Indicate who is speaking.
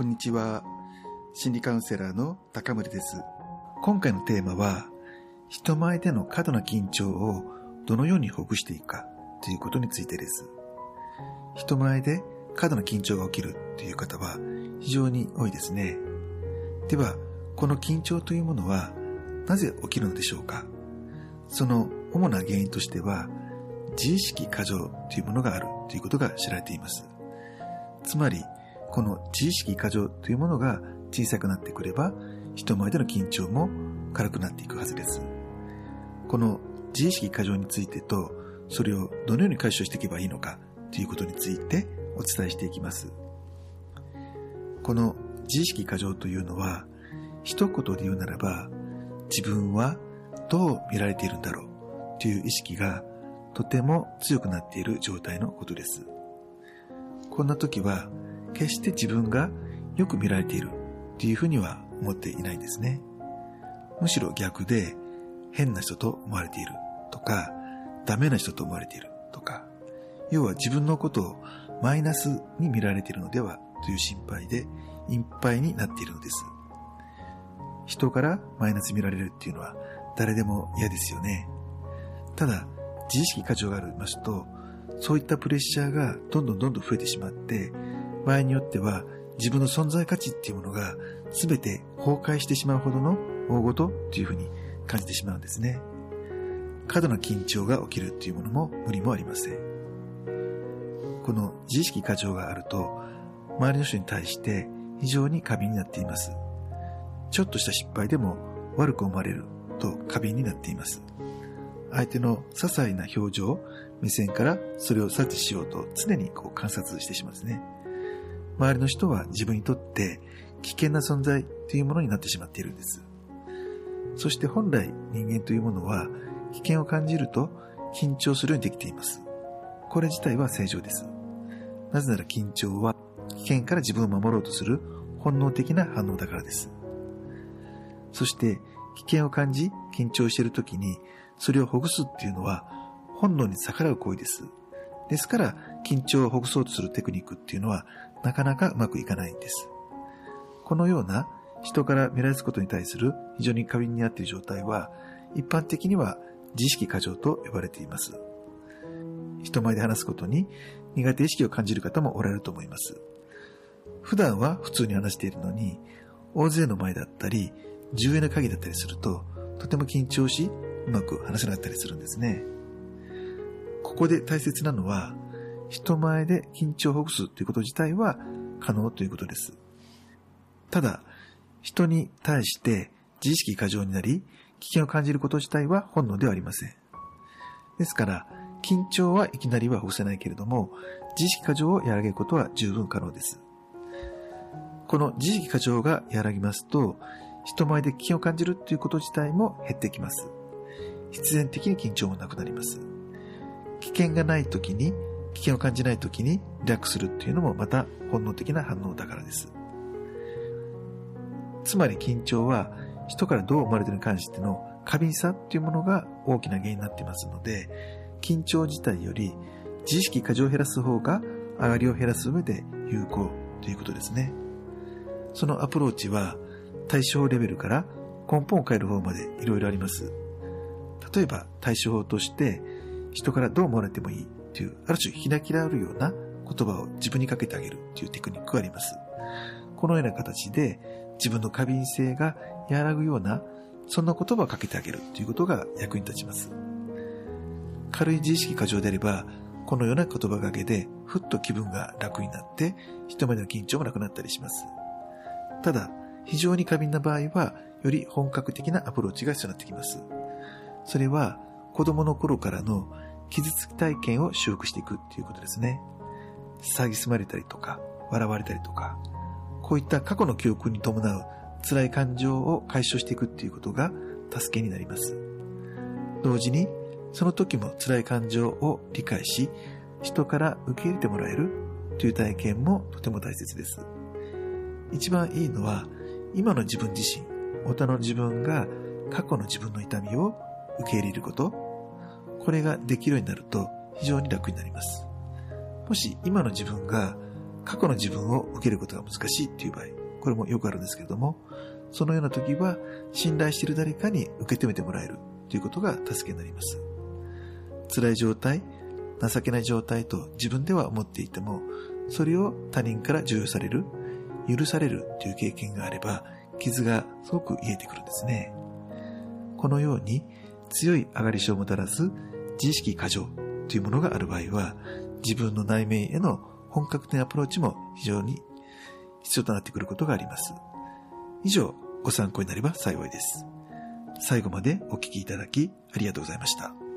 Speaker 1: こんにちは。心理カウンセラーの高森です。今回のテーマは、人前での過度な緊張をどのようにほぐしていくかということについてです。人前で過度な緊張が起きるという方は非常に多いですね。では、この緊張というものはなぜ起きるのでしょうか？その主な原因としては、自意識過剰というものがあるということが知られています。つまり、この自意識過剰というものが小さくなってくれば、人前での緊張も軽くなっていくはずです。この自意識過剰についてと、それをどのように解消していけばいいのかということについてお伝えしていきます。この自意識過剰というのは、一言で言うならば、自分はどう見られているんだろうという意識がとても強くなっている状態のことです。こんな時は、決して自分がよく見られているというふうには思っていないんですね。むしろ逆で、変な人と思われているとか、ダメな人と思われているとか、要は自分のことをマイナスに見られているのではという心配でいっぱいになっているのです。人からマイナス見られるっていうのは誰でも嫌ですよね。ただ、自意識過剰がありますと、そういったプレッシャーがどんどんどんどん増えてしまって、場合によっては自分の存在価値っていうものが全て崩壊してしまうほどの大事というふうに感じてしまうんですね。過度な緊張が起きるっていうものも無理もありません。この自意識過剰があると、周りの人に対して非常に過敏になっています。ちょっとした失敗でも悪く思われると過敏になっています。相手の些細な表情、目線からそれを察知しようと常にこう観察してしまうんですね。周りの人は自分にとって危険な存在というものになってしまっているんです。そして本来人間というものは危険を感じると緊張するようにできています。これ自体は正常です。なぜなら緊張は危険から自分を守ろうとする本能的な反応だからです。そして危険を感じ緊張している時にそれをほぐすっていうのは本能に逆らう行為です。ですから緊張をほぐそうとするテクニックっていうのはなかなかうまくいかないんです。このような人から見られることに対する非常に過敏になっている状態は、一般的には自意識過剰と呼ばれています。人前で話すことに苦手意識を感じる方もおられると思います。普段は普通に話しているのに、大勢の前だったり、重要な会議だったりすると、とても緊張し、うまく話せなかったりするんですね。ここで大切なのは、人前で緊張をほぐすということ自体は可能ということです。ただ、人に対して自意識過剰になり、危険を感じること自体は本能ではありません。ですから、緊張はいきなりはほぐせないけれども、自意識過剰を和らげることは十分可能です。この自意識過剰が和らぎますと、人前で危険を感じるということ自体も減ってきます。必然的に緊張もなくなります。危険がない時に、危険を感じない時にリラックスするっていうのもまた本能的な反応だからです。つまり緊張は人からどう思われてるに関しての過敏さっていうものが大きな原因になっていますので、緊張自体より自意識過剰を減らす方が上がりを減らす上で有効ということですね。そのアプローチは対処法レベルから根本を変える方までいろいろあります。例えば対処法として人からどう思われてもいいという、ある種開きられるような言葉を自分にかけてあげるというテクニックがあります。このような形で自分の過敏性が和らぐような、そんな言葉をかけてあげるということが役に立ちます。軽い自意識過剰であれば、このような言葉がけで、ふっと気分が楽になって、人前の緊張もなくなったりします。ただ、非常に過敏な場合は、より本格的なアプローチが必要になってきます。それは、子供の頃からの傷つき体験を修復していくっていうことですね。騒ぎすまれたりとか、笑われたりとか、こういった過去の記憶に伴う辛い感情を解消していくっていうことが助けになります。同時に、その時も辛い感情を理解し、人から受け入れてもらえるという体験もとても大切です。一番いいのは、今の自分自身、大人の自分が過去の自分の痛みを受け入れること、これができるようになると非常に楽になります。もし今の自分が過去の自分を受けることが難しいっていう場合、これもよくあるんですけれども、そのような時は信頼している誰かに受け止めてもらえるということが助けになります。辛い状態、情けない状態と自分では思っていても、それを他人から授与される、許されるという経験があれば、傷がすごく癒えてくるんですね。このように強い上がり症をもたらす自意識過剰というものがある場合は、自分の内面への本格的なアプローチも非常に必要となってくることがあります。以上、ご参考になれば幸いです。最後までお聴きいただきありがとうございました。